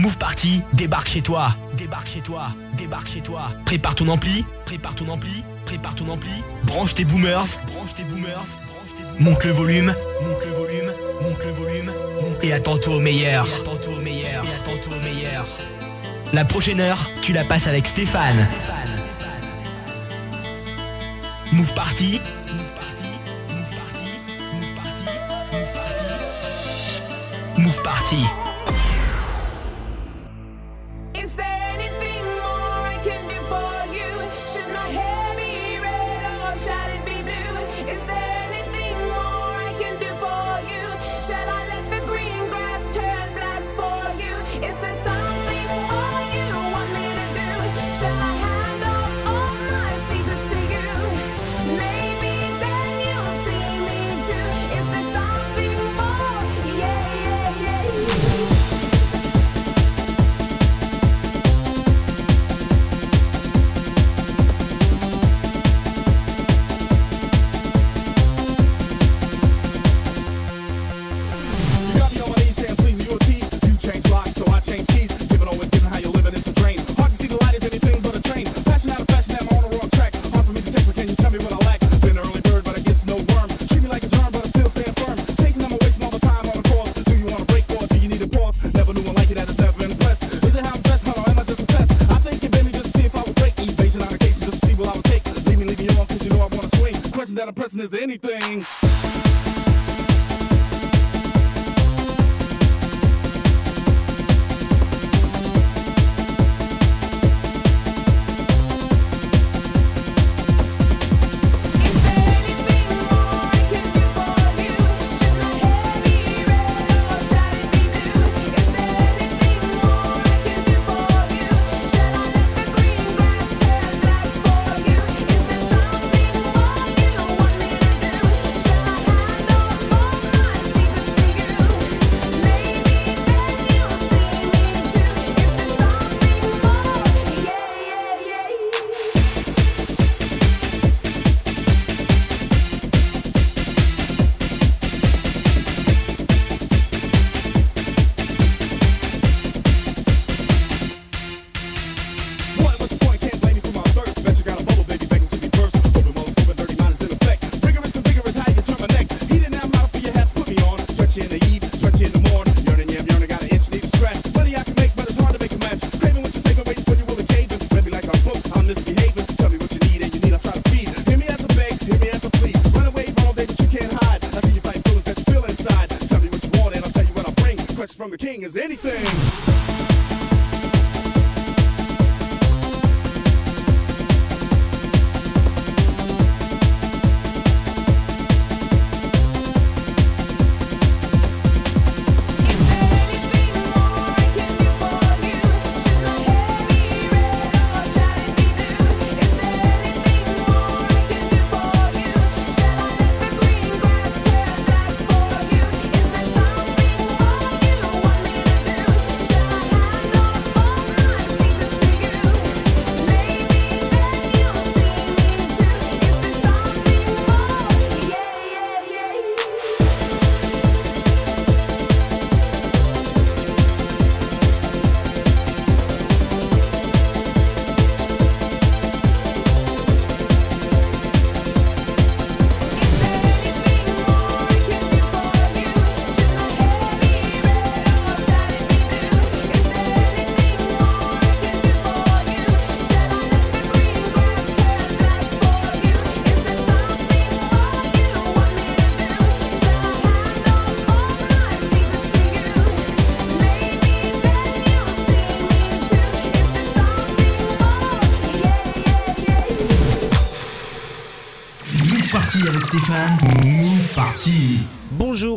Move Party débarque chez toi, débarque chez toi, débarque chez toi. Prépare ton ampli, prépare ton ampli, prépare ton ampli. Branche tes boomers, branche tes boomers, branche tes boomers. Monte le volume, monte le volume, monte le volume. Monte et attends-toi au meilleur, attends-toi au meilleur, et attends-toi au meilleur. La prochaine heure, tu la passes avec Stéphane. Stéphane. Move Move Party, Move Party, Move Party, Move Party. Move Party.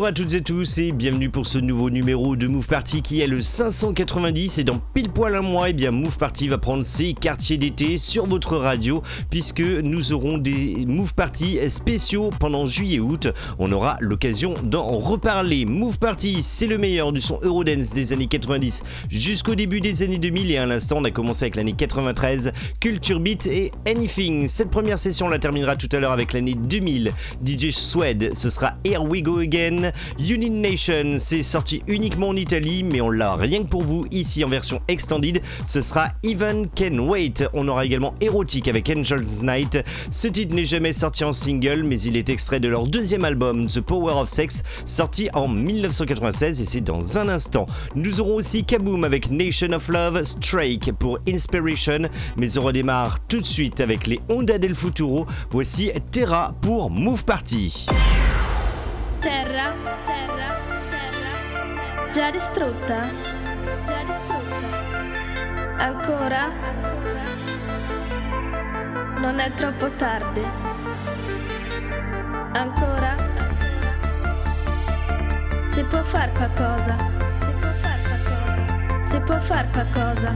Bonjour à toutes et tous et bienvenue pour ce nouveau numéro de Move Party qui est le 590 et dans poil un mois, et bien Move Party va prendre ses quartiers d'été sur votre radio puisque nous aurons des Move Party spéciaux pendant juillet-août. On aura l'occasion d'en reparler. Move Party, c'est le meilleur du son Eurodance des années 90 jusqu'au début des années 2000 et à l'instant on a commencé avec l'année 93, Culture Beat et Anything. Cette première session on la terminera tout à l'heure avec l'année 2000. DJ Swed, ce sera Here We Go Again. Union Nation, c'est sorti uniquement en Italie mais on l'a rien que pour vous ici en version extra ce sera Even Can Wait. On aura également Erotic avec Angel's Night. Ce titre n'est jamais sorti en single, mais il est extrait de leur deuxième album, The Power of Sex, sorti en 1996 et c'est dans un instant. Nous aurons aussi Kaboom avec Nation of Love, Strike pour Inspiration, mais on redémarre tout de suite avec les Honda del Futuro. Voici Terra pour Move Party. Terra, terra, terra, distrutta. Ancora? Non è troppo tardi. Ancora? Si può far qualcosa, si può far qualcosa, si può far qualcosa,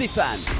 avec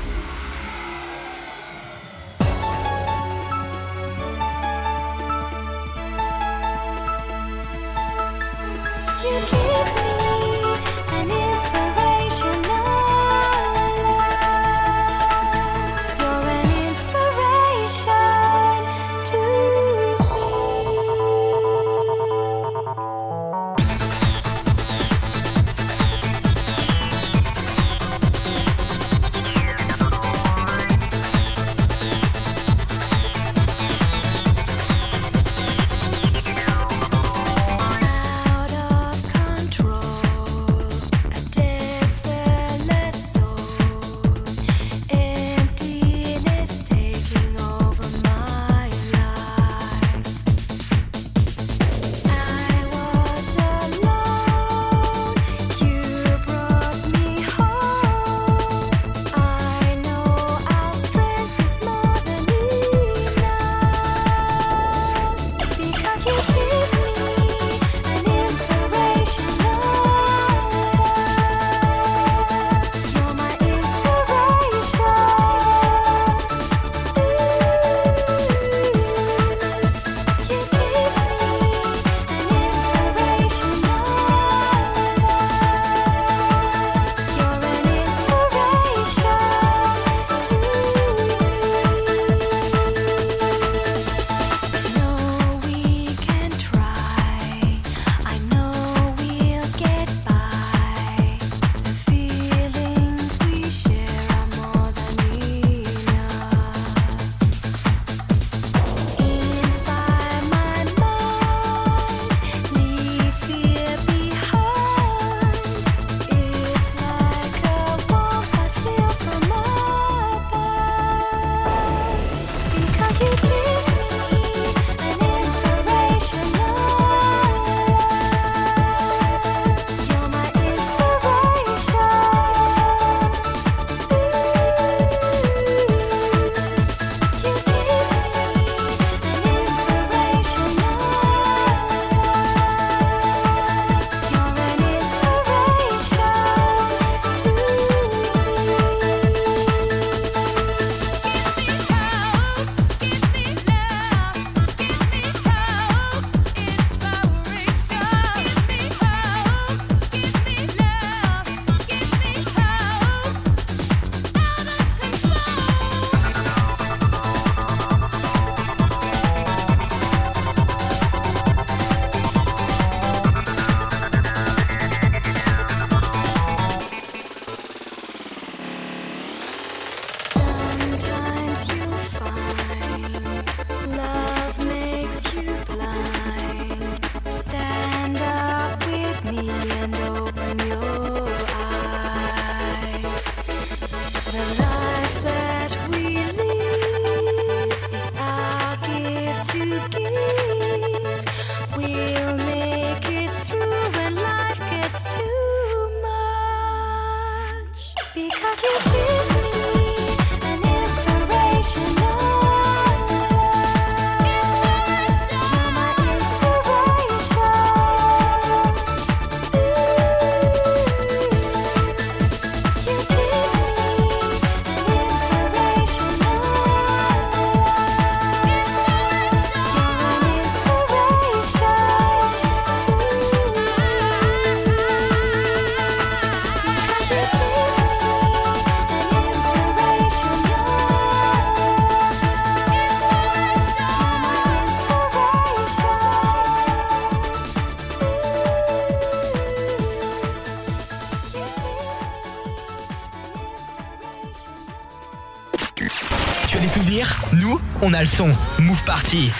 on a le son. Move Party.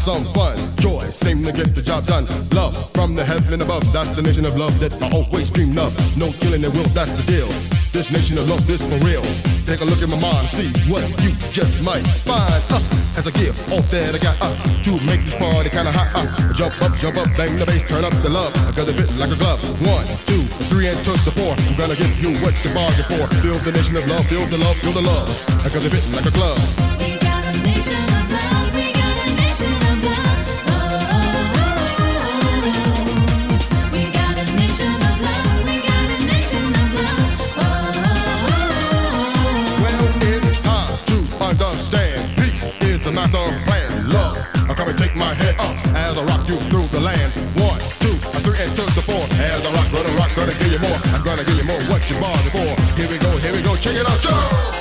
Some fun. Joy, seem to get the job done. Love from the heaven above, that's the nation of love that I always dreamed of. No killing at will, that's the deal. This nation of love, this for real. Take a look at my mind, see what you just might find. Uh, as I give all that I got uh, to make this party kinda hot. Uh, jump up, jump up, bang the bass, turn up the love. I got it fit like a glove. One, two, three, and to the four. I'm gonna give you what you bargained for. Build the nation of love, build the love, build the love. I got it fit like a glove. Take my head up as I rock you through the land. One, two, three, and to the four. As I rock, gonna rock, gonna give you more. I'm gonna give you more what you bargained for. Here we go, here we go, check it out, Joe.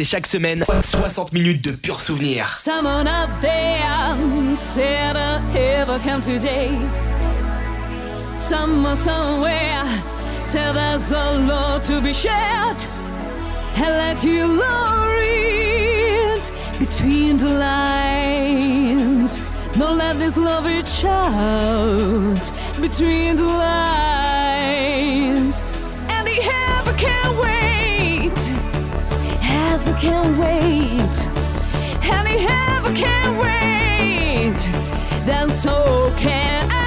c'est chaque semaine 60 minutes de pur souvenir. Someone out there said ever come today. Someone somewhere said there's a lot to be shared. And let you lure it between the lines. Don't let this love reach out between the lines. And the ever can wait. can't wait. And if can't wait, then so can I.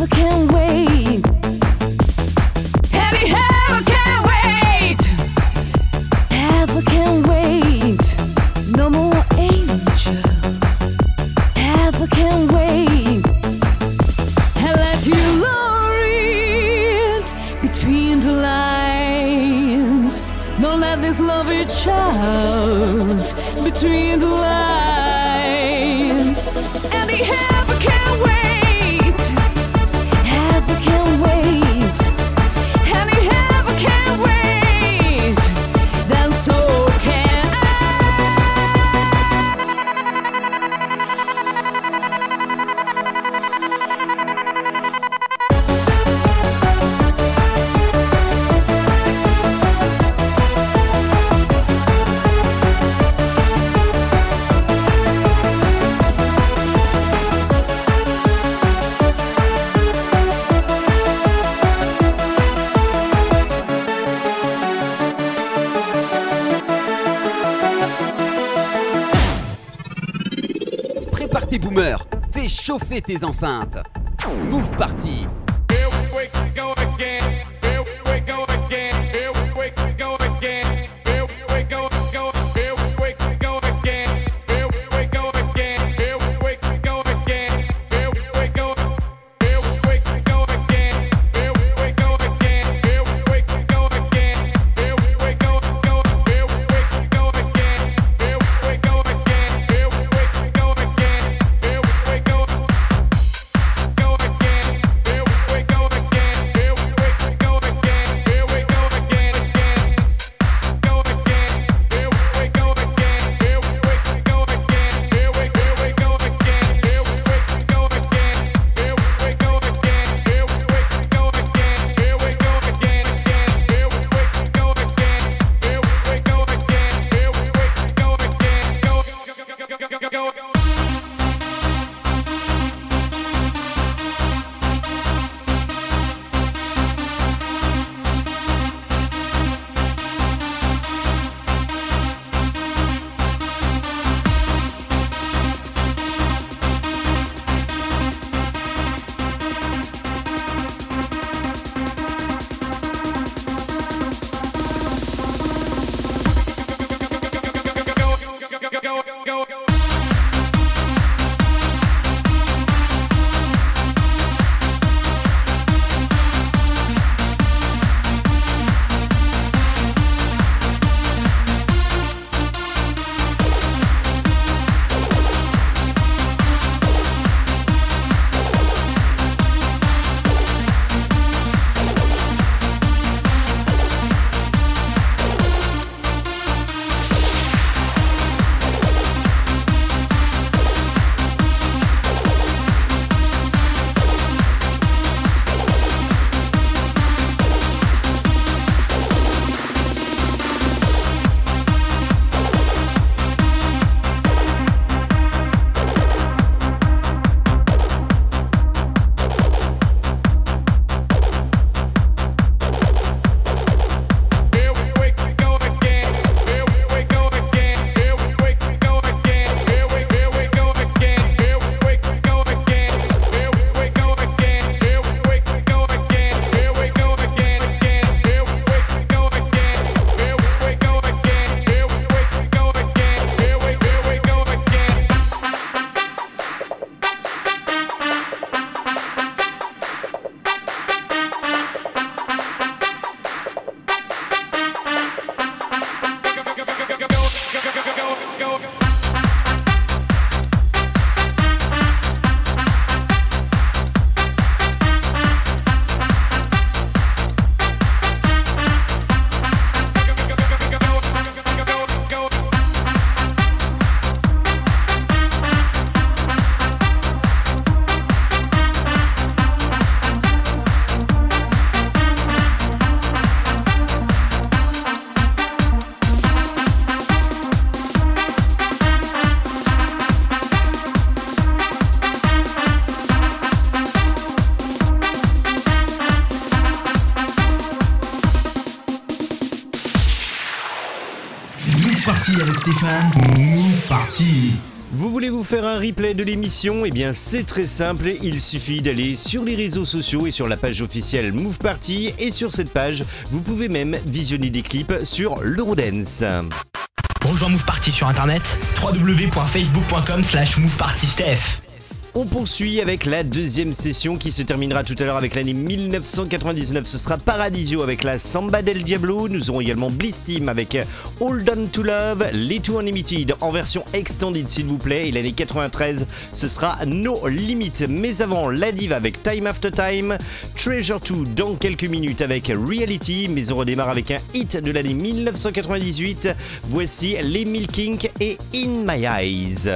How can tes enceintes. Move Party. Vous voulez vous faire un replay de l'émission? Eh bien, c'est très simple, il suffit d'aller sur les réseaux sociaux et sur la page officielle Move Party. Et sur cette page, vous pouvez même visionner des clips sur l'Eurodance. Rejoins Move Party sur internet www.facebook.com/slash movepartysteph. On poursuit avec la deuxième session qui se terminera tout à l'heure avec l'année 1999. Ce sera Paradisio avec la Samba del Diablo. Nous aurons également Bliss Team avec Hold On To Love, Little Unlimited en version extended s'il vous plaît. Et l'année 93, ce sera No Limit. Mais avant, la dive avec Time After Time, Treasure 2 dans quelques minutes avec Reality. Mais on redémarre avec un hit de l'année 1998. Voici les Milkink et In My Eyes.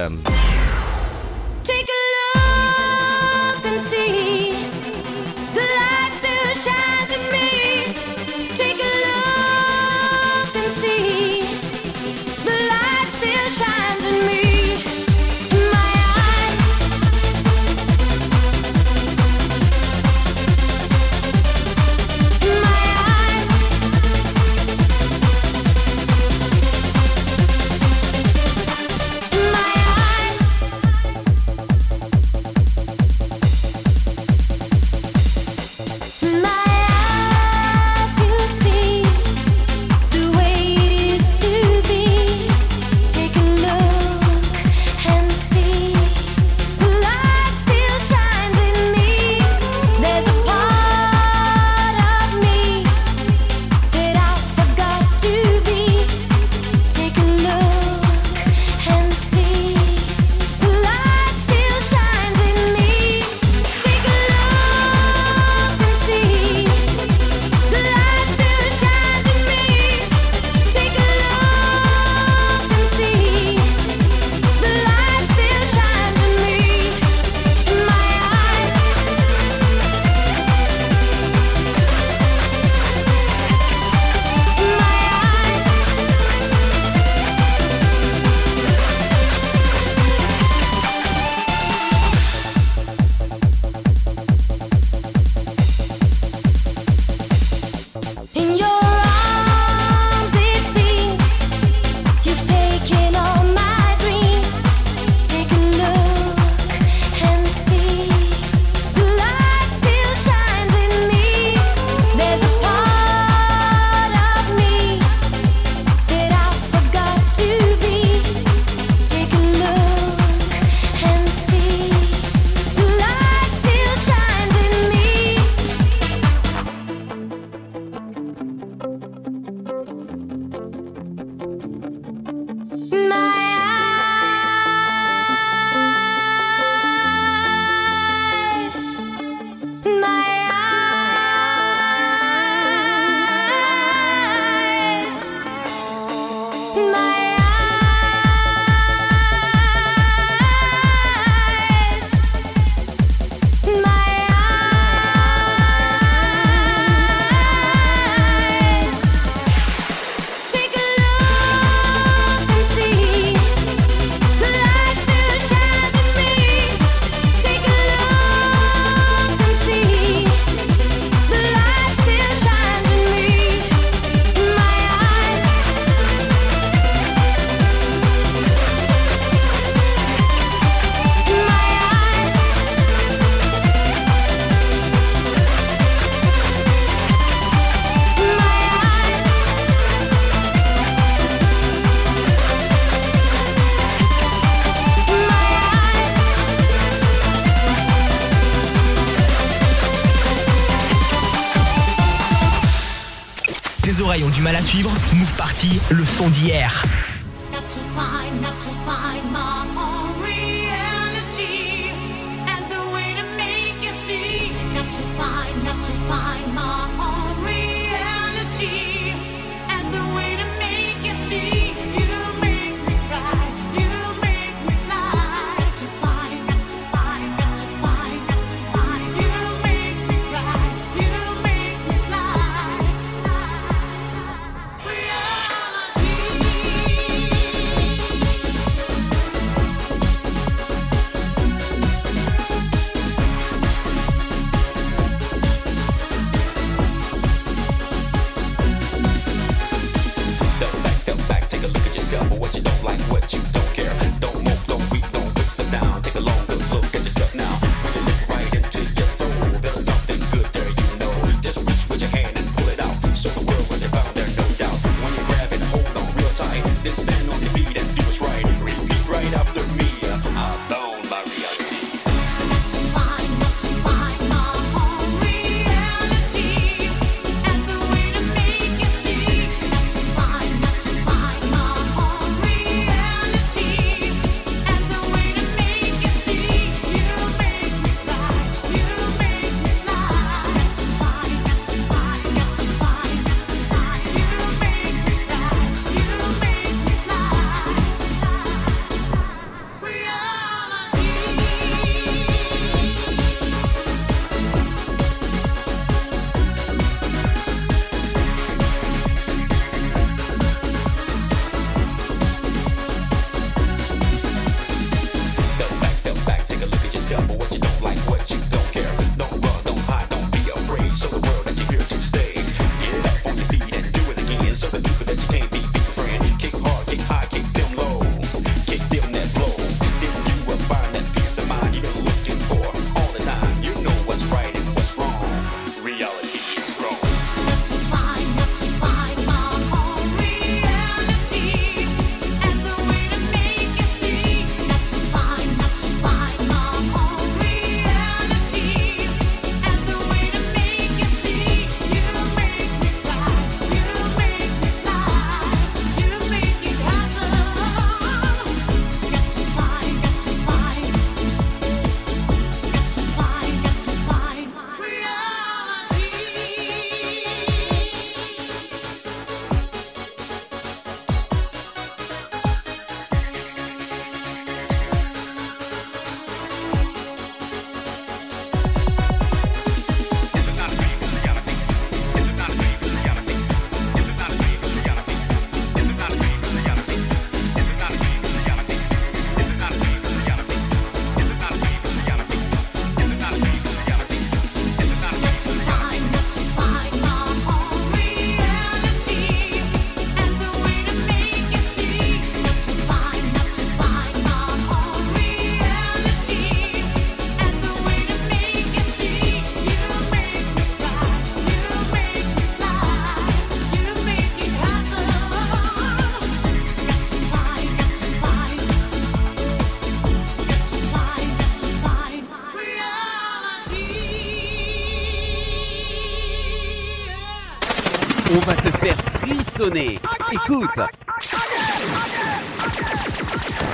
Écoute.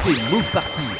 C'est Move Party.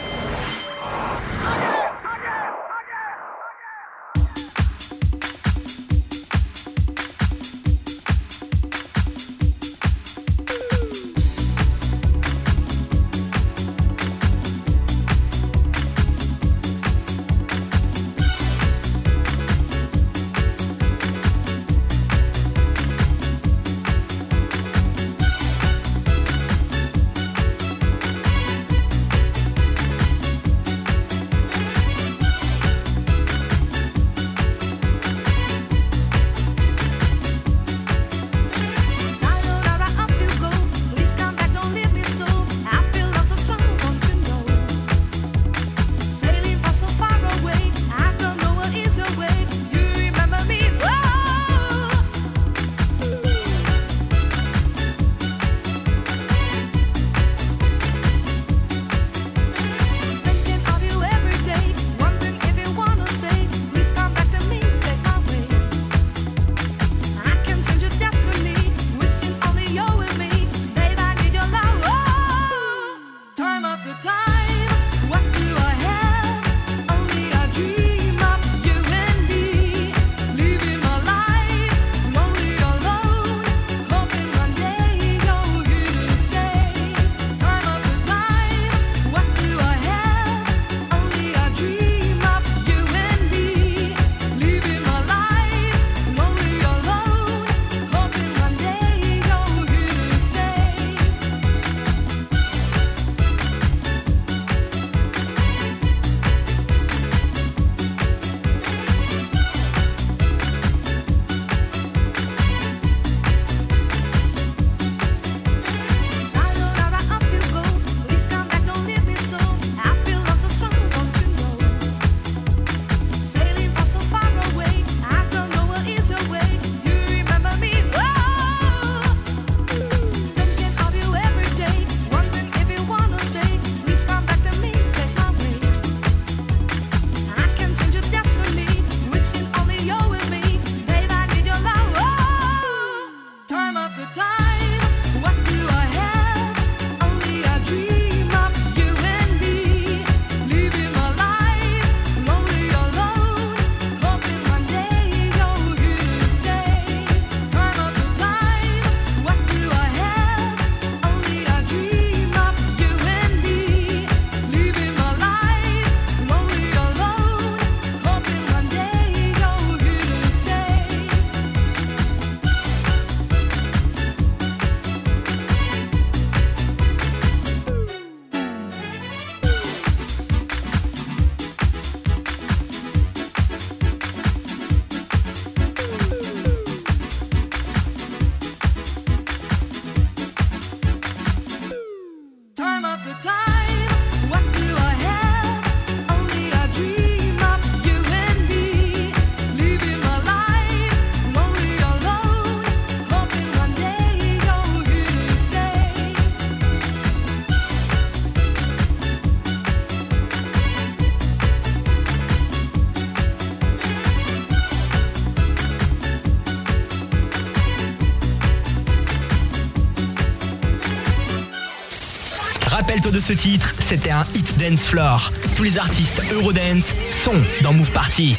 de ce titre, c'était un hit dance floor. Tous les artistes Eurodance sont dans Move Party.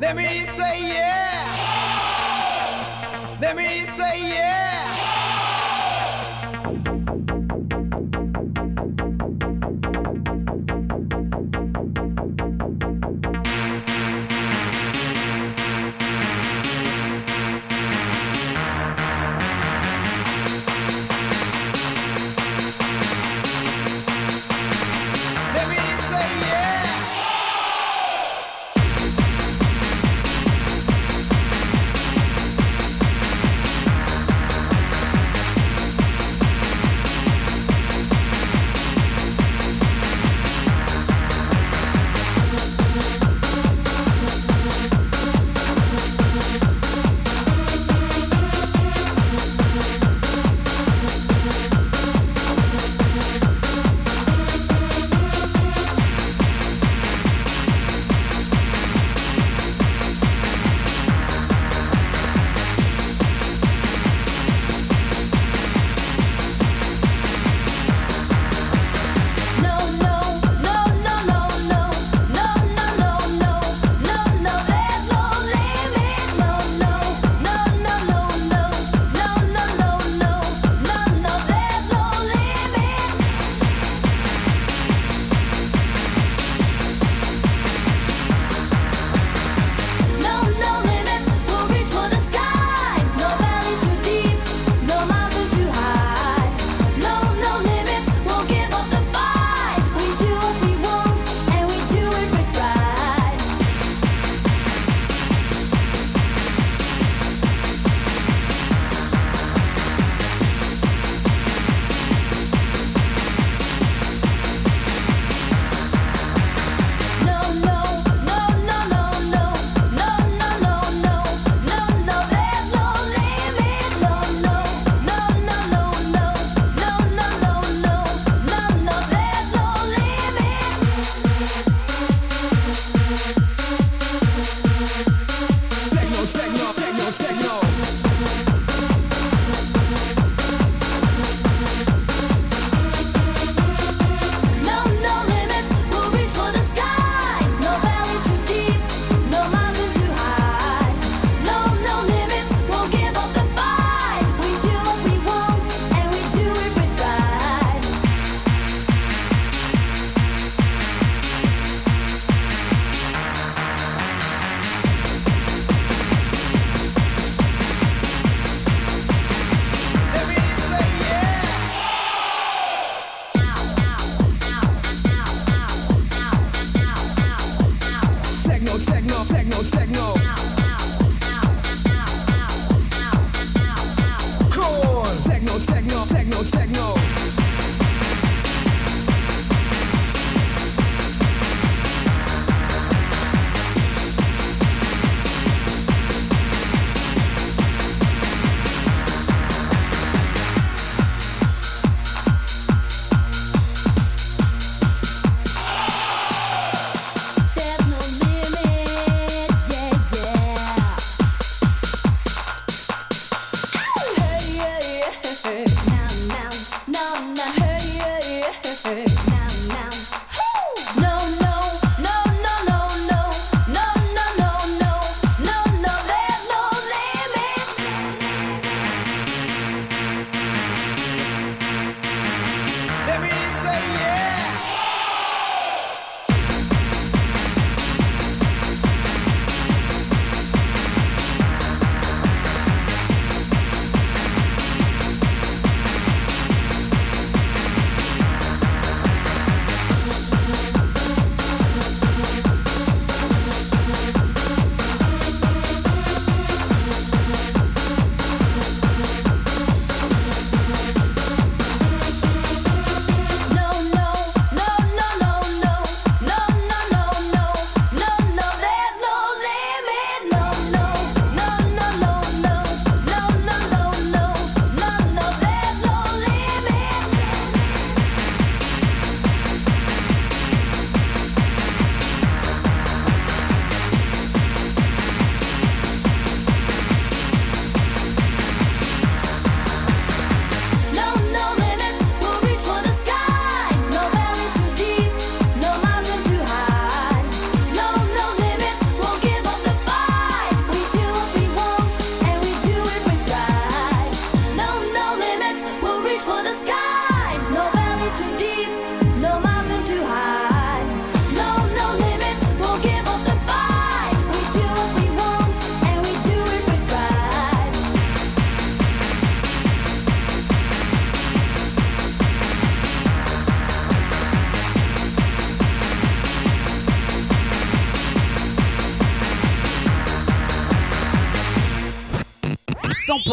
Let say yeah. Let say yeah.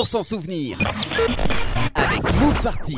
pour s'en souvenir. Avec Move Party.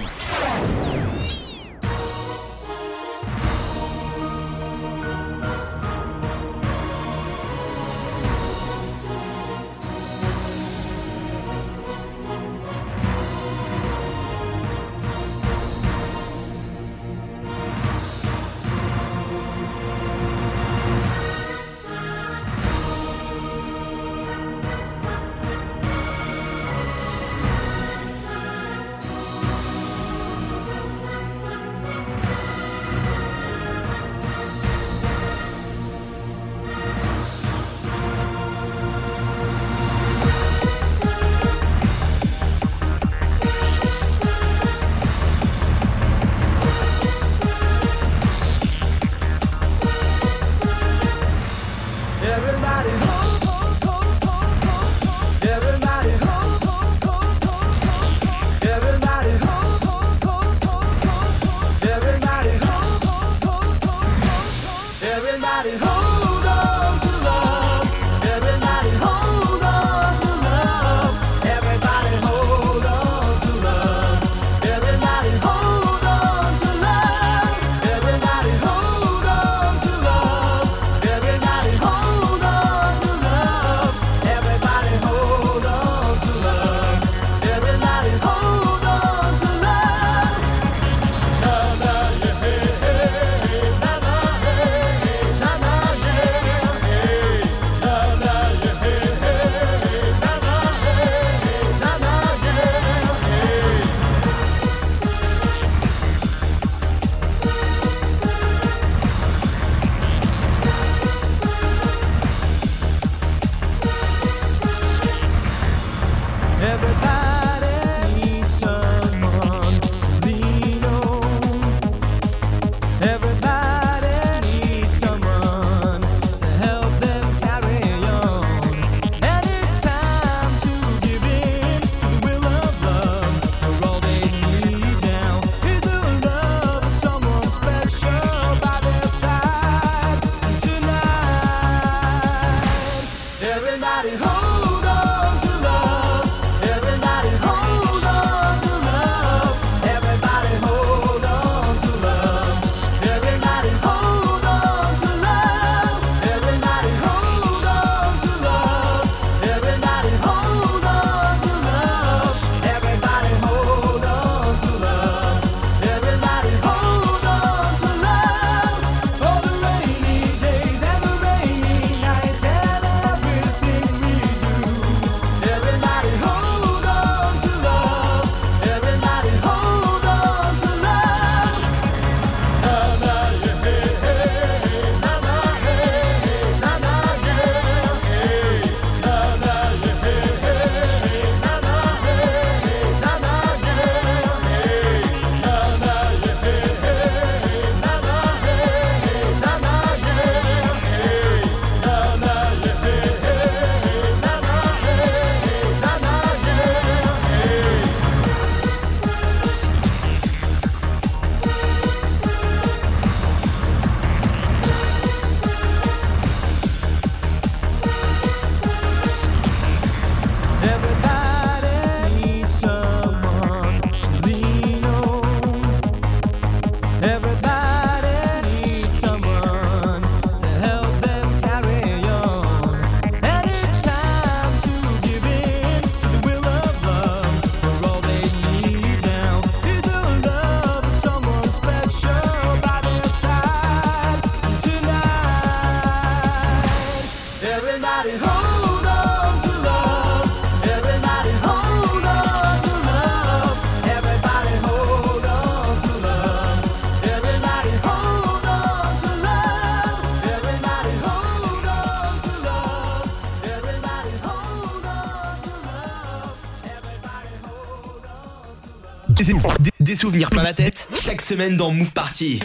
souvenirs plein la tête. Chaque semaine dans Move Party.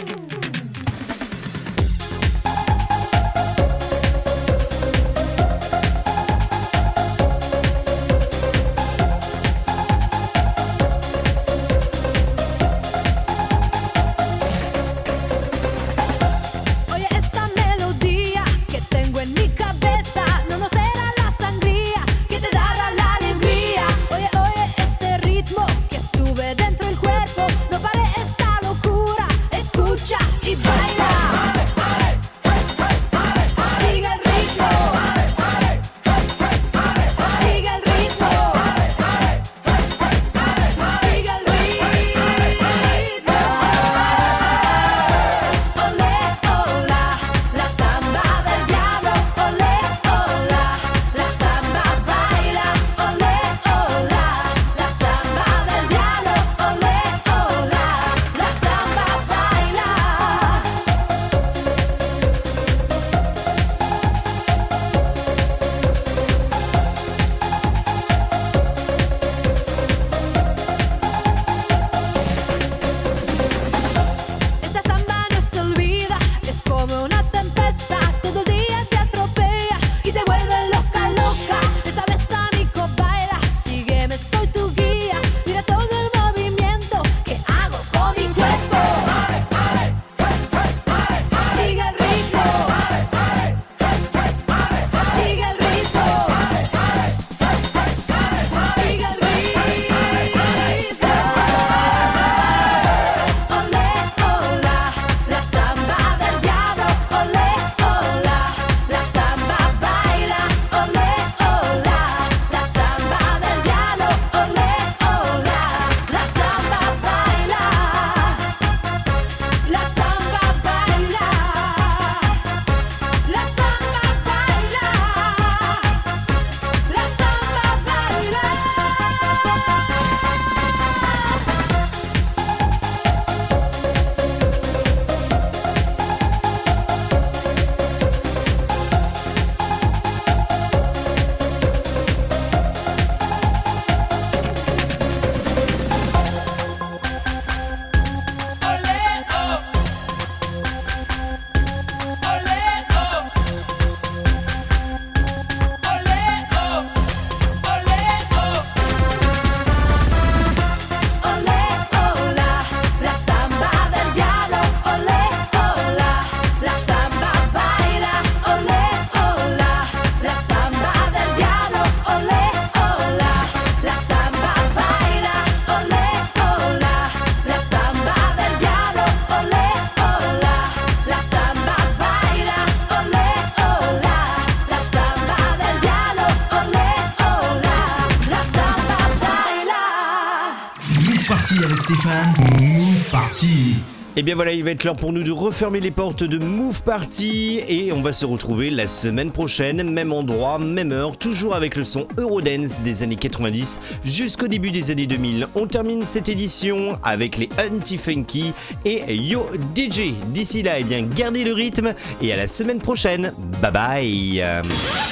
Move Party. Et bien voilà, il va être l'heure pour nous de refermer les portes de Move Party et on va se retrouver la semaine prochaine, même endroit, même heure, toujours avec le son Eurodance des années 90 jusqu'au début des années 2000. On termine cette édition avec les Anti-Funky et Yo DJ. D'ici là, eh bien, gardez le rythme et à la semaine prochaine. Bye bye.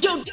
Yo